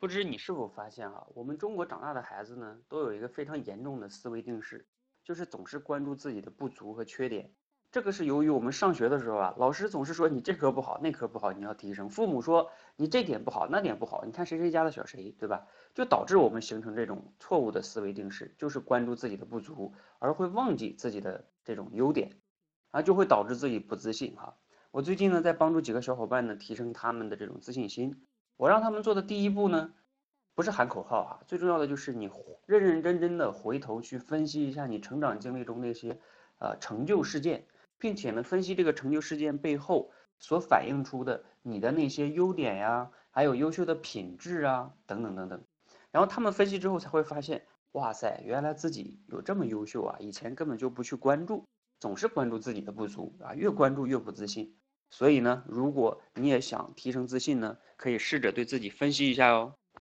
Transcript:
不知你是否发现啊，我们中国长大的孩子呢，都有一个非常严重的思维定式，就是总是关注自己的不足和缺点。这个是由于我们上学的时候啊，老师总是说你这科不好，那科不好，你要提升；父母说你这点不好，那点不好，你看谁谁家的小谁，对吧？就导致我们形成这种错误的思维定式，就是关注自己的不足，而会忘记自己的这种优点，啊，就会导致自己不自信哈。我最近呢，在帮助几个小伙伴呢，提升他们的这种自信心。我让他们做的第一步呢，不是喊口号啊，最重要的就是你认认真真的回头去分析一下你成长经历中那些呃成就事件，并且呢，分析这个成就事件背后所反映出的你的那些优点呀，还有优秀的品质啊，等等等等。然后他们分析之后才会发现，哇塞，原来自己有这么优秀啊，以前根本就不去关注，总是关注自己的不足啊，越关注越不自信。所以呢，如果你也想提升自信呢，可以试着对自己分析一下哦。